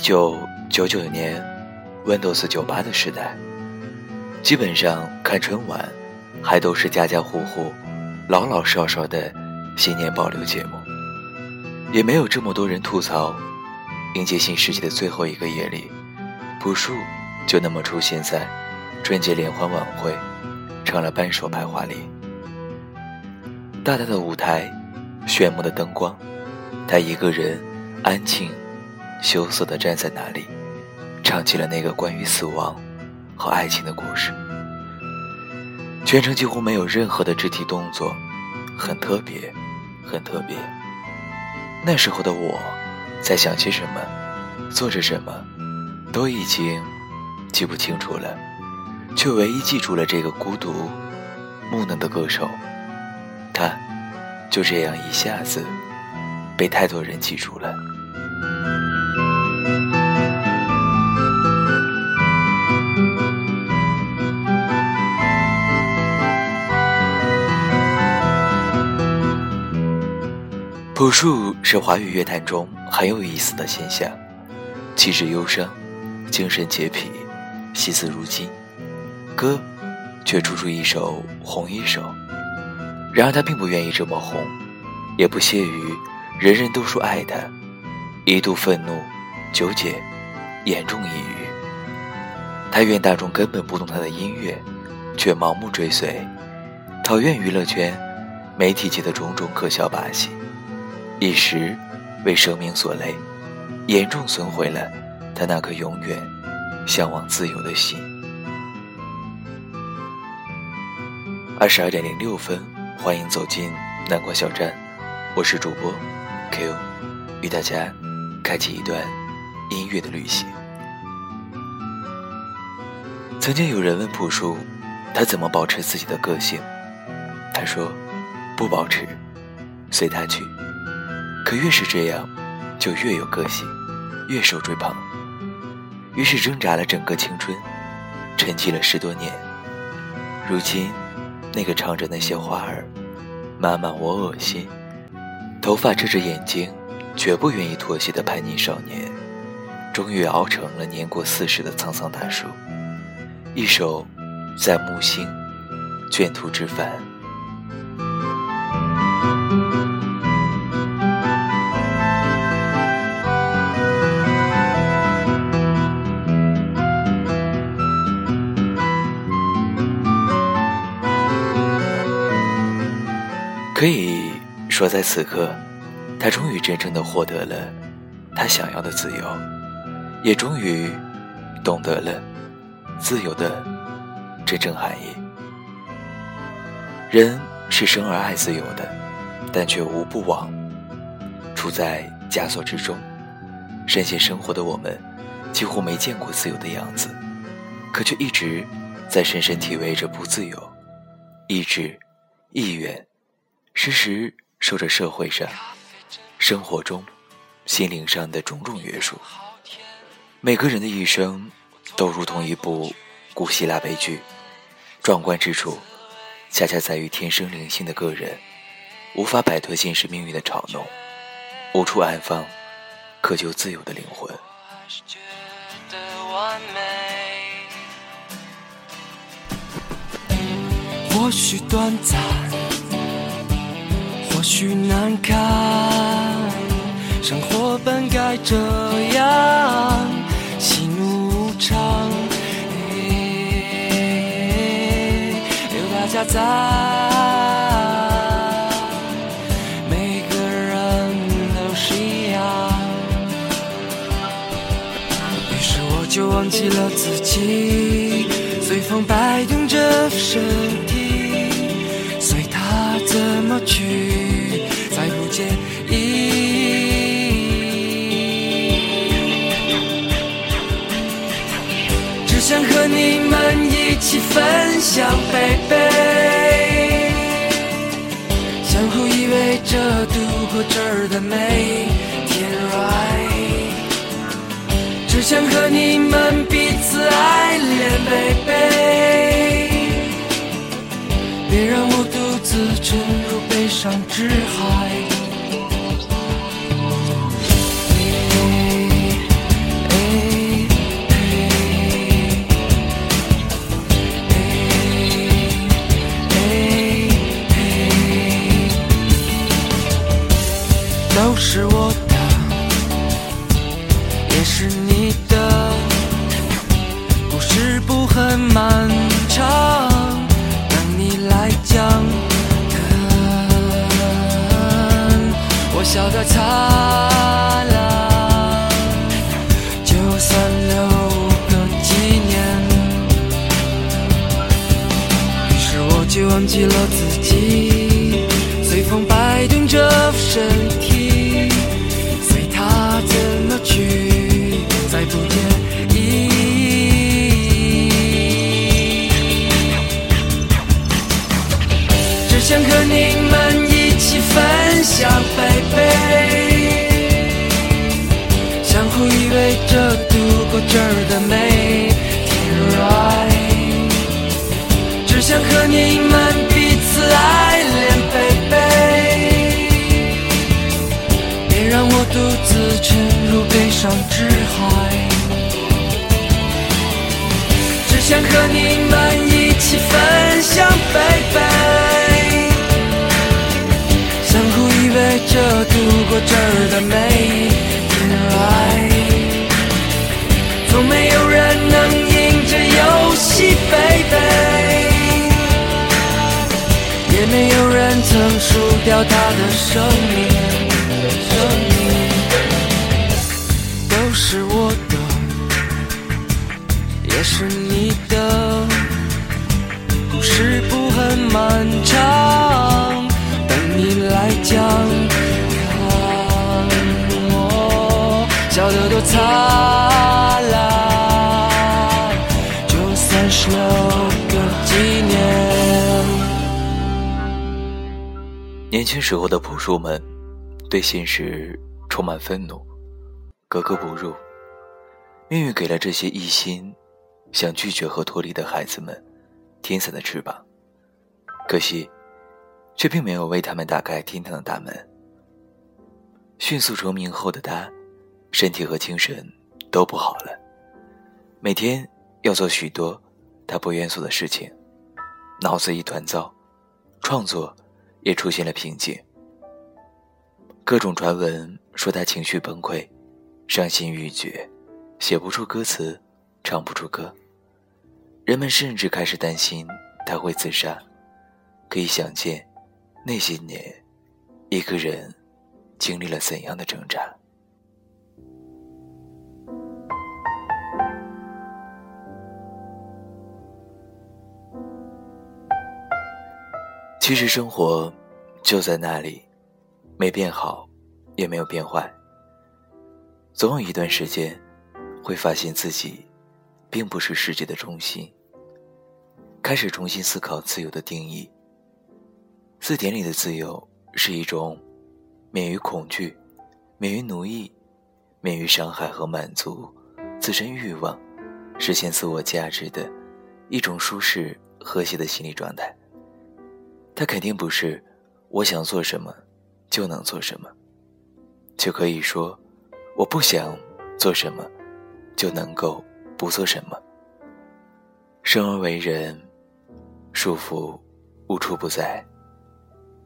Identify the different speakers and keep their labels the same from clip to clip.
Speaker 1: 一九九九年，Windows 九八的时代，基本上看春晚，还都是家家户户老老少少的新年保留节目，也没有这么多人吐槽。迎接新世纪的最后一个夜里，朴树就那么出现在春节联欢晚会，成了半首白桦林。大大的舞台，炫目的灯光，他一个人安静、羞涩地站在那里，唱起了那个关于死亡和爱情的故事。全程几乎没有任何的肢体动作，很特别，很特别。那时候的我。在想些什么，做着什么，都已经记不清楚了，却唯一记住了这个孤独、木讷的歌手。他就这样一下子被太多人记住了。朴树是华语乐坛中很有意思的现象，气质忧伤，精神洁癖，惜字如金，歌却处处一首红一首。然而他并不愿意这么红，也不屑于人人都说爱他，一度愤怒、纠结、严重抑郁。他愿大众根本不懂他的音乐，却盲目追随，讨厌娱乐圈、媒体界的种种可笑把戏。一时为生命所累，严重损毁了他那颗永远向往自由的心。二十二点零六分，欢迎走进南瓜小站，我是主播 Q，与大家开启一段音乐的旅行。曾经有人问朴树，他怎么保持自己的个性？他说：“不保持，随他去。”可越是这样，就越有个性，越受追捧。于是挣扎了整个青春，沉寂了十多年。如今，那个唱着那些花儿，妈妈我恶心，头发遮着眼睛，绝不愿意妥协的叛逆少年，终于熬成了年过四十的沧桑大叔。一首《在木星卷土之返》。说，在此刻，他终于真正的获得了他想要的自由，也终于懂得了自由的真正含义。人是生而爱自由的，但却无不往处在枷锁之中。深陷生活的我们，几乎没见过自由的样子，可却一直在深深体味着不自由、意志、意愿。时时受着社会上、生活中、心灵上的种种约束。每个人的一生都如同一部古希腊悲剧，壮观之处，恰恰在于天生灵性的个人无法摆脱现实命运的嘲弄，无处安放渴求自由的灵魂。
Speaker 2: 或许短暂。或许难堪，生活本该这样，喜怒无常，有大家在，每个人都是一样。于是我就忘记了自己，随风摆动着身体，随它怎么去。只想和你们一起分享，baby，相互依偎着度过这儿的美。都是我的也是你的故事不很漫长等你来讲看我笑的灿烂就算留个纪念于是我就忘记了自己。想和你们一起分享，贝贝，相互依偎着度过这儿的每天，right。只想和你们彼此爱恋，贝贝，别让我独自沉入悲伤之海。只想和你们一起分享，贝贝，过这儿的每一天，right。从没有人能赢这游戏，贝贝。也没有人曾输掉他的生命，生命都是我的，也是你的。故事不很漫长，等你来讲。灿烂，就算是留个纪念。
Speaker 1: 年轻时候的朴树们，对现实充满愤怒，格格不入。命运给了这些一心想拒绝和脱离的孩子们天伞的翅膀，可惜，却并没有为他们打开天堂的大门。迅速成名后的他，身体和精神都不好了，每天要做许多他不愿做的事情，脑子一团糟，创作。也出现了瓶颈。各种传闻说他情绪崩溃，伤心欲绝，写不出歌词，唱不出歌。人们甚至开始担心他会自杀。可以想见，那些年，一个人经历了怎样的挣扎。其实生活。就在那里，没变好，也没有变坏。总有一段时间，会发现自己，并不是世界的中心。开始重新思考自由的定义。字典里的自由是一种，免于恐惧，免于奴役，免于伤害和满足自身欲望，实现自我价值的一种舒适和谐的心理状态。它肯定不是。我想做什么，就能做什么，就可以说我不想做什么，就能够不做什么。生而为人，束缚无处不在。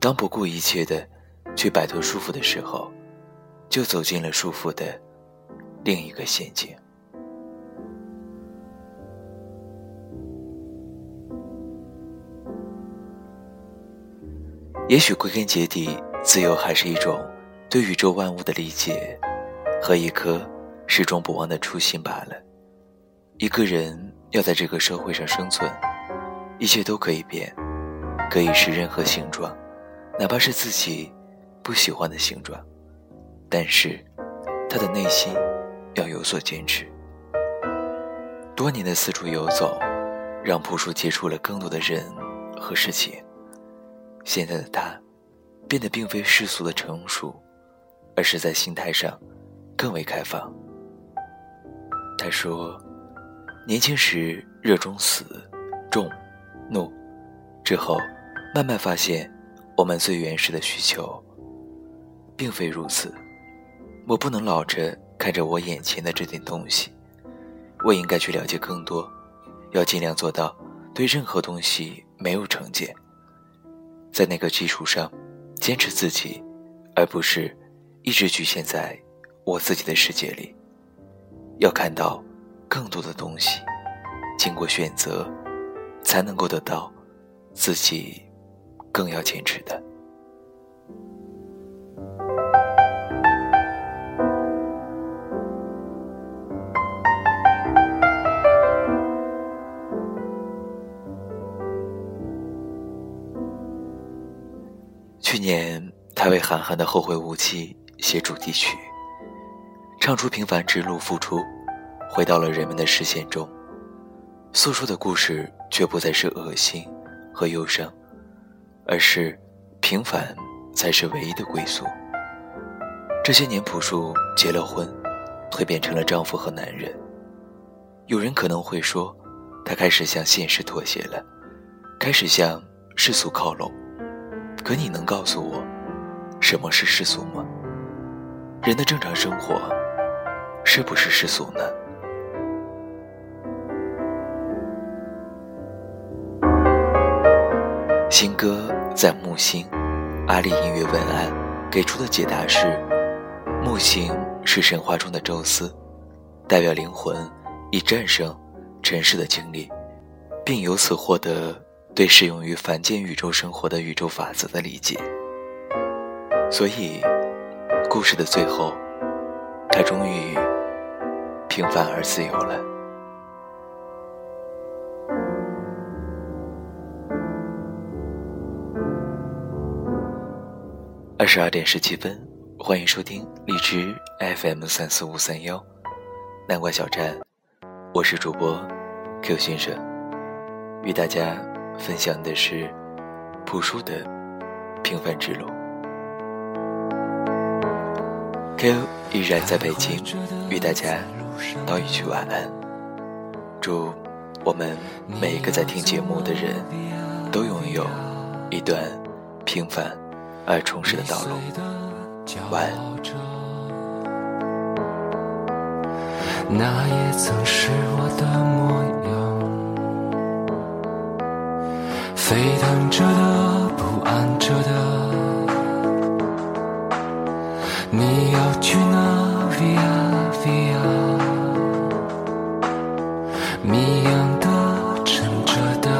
Speaker 1: 当不顾一切的去摆脱束缚的时候，就走进了束缚的另一个陷阱。也许归根结底，自由还是一种对宇宙万物的理解和一颗始终不忘的初心罢了。一个人要在这个社会上生存，一切都可以变，可以是任何形状，哪怕是自己不喜欢的形状。但是，他的内心要有所坚持。多年的四处游走，让朴树接触了更多的人和事情。现在的他，变得并非世俗的成熟，而是在心态上更为开放。他说：“年轻时热衷死、重、怒，之后慢慢发现，我们最原始的需求，并非如此。我不能老着看着我眼前的这点东西，我应该去了解更多，要尽量做到对任何东西没有成见。”在那个基础上，坚持自己，而不是一直局限在我自己的世界里。要看到更多的东西，经过选择，才能够得到自己更要坚持的。去年，他为韩寒的《后会无期》写主题曲，唱出平凡之路付出，回到了人们的视线中，诉说的故事却不再是恶心和忧伤，而是平凡才是唯一的归宿。这些年，朴树结了婚，蜕变成了丈夫和男人。有人可能会说，他开始向现实妥协了，开始向世俗靠拢。可你能告诉我，什么是世俗吗？人的正常生活，是不是世俗呢？新歌在木星，阿里音乐文案给出的解答是：木星是神话中的宙斯，代表灵魂以战胜尘世的经历，并由此获得。对适用于凡间宇宙生活的宇宙法则的理解，所以，故事的最后，他终于平凡而自由了。二十二点十七分，欢迎收听荔枝 FM 三四五三幺南瓜小站，我是主播 Q 先生，与大家。分享的是朴树的平凡之路。Q 依然在北京，与大家道一句晚安。祝我们每一个在听节目的人都拥有一段平凡而充实的道路。晚安。
Speaker 2: 那也曾是我的模样。沸腾着的，不安着的，你要去哪？Via Via，谜样的，沉着的，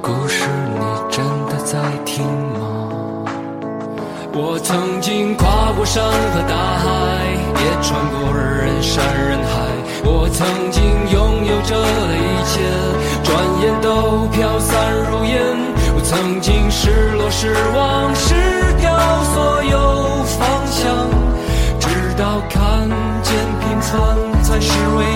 Speaker 2: 故事你真的在听吗？我曾经跨过山和大海，也穿过人山人海。我曾经拥有着失落、失望、失掉所有方向，直到看见平凡才是唯一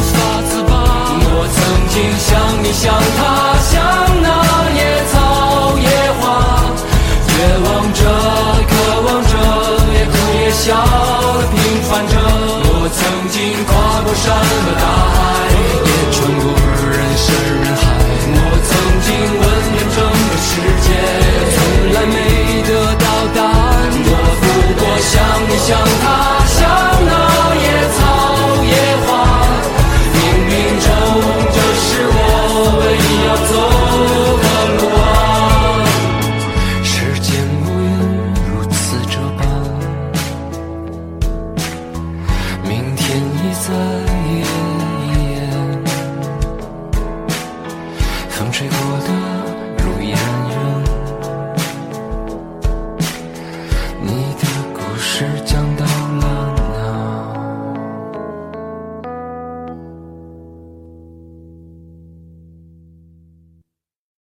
Speaker 2: 法自拔。我曾经像你像他像那野草野花，绝望着渴望着，也哭也笑平凡着。我曾经跨过山和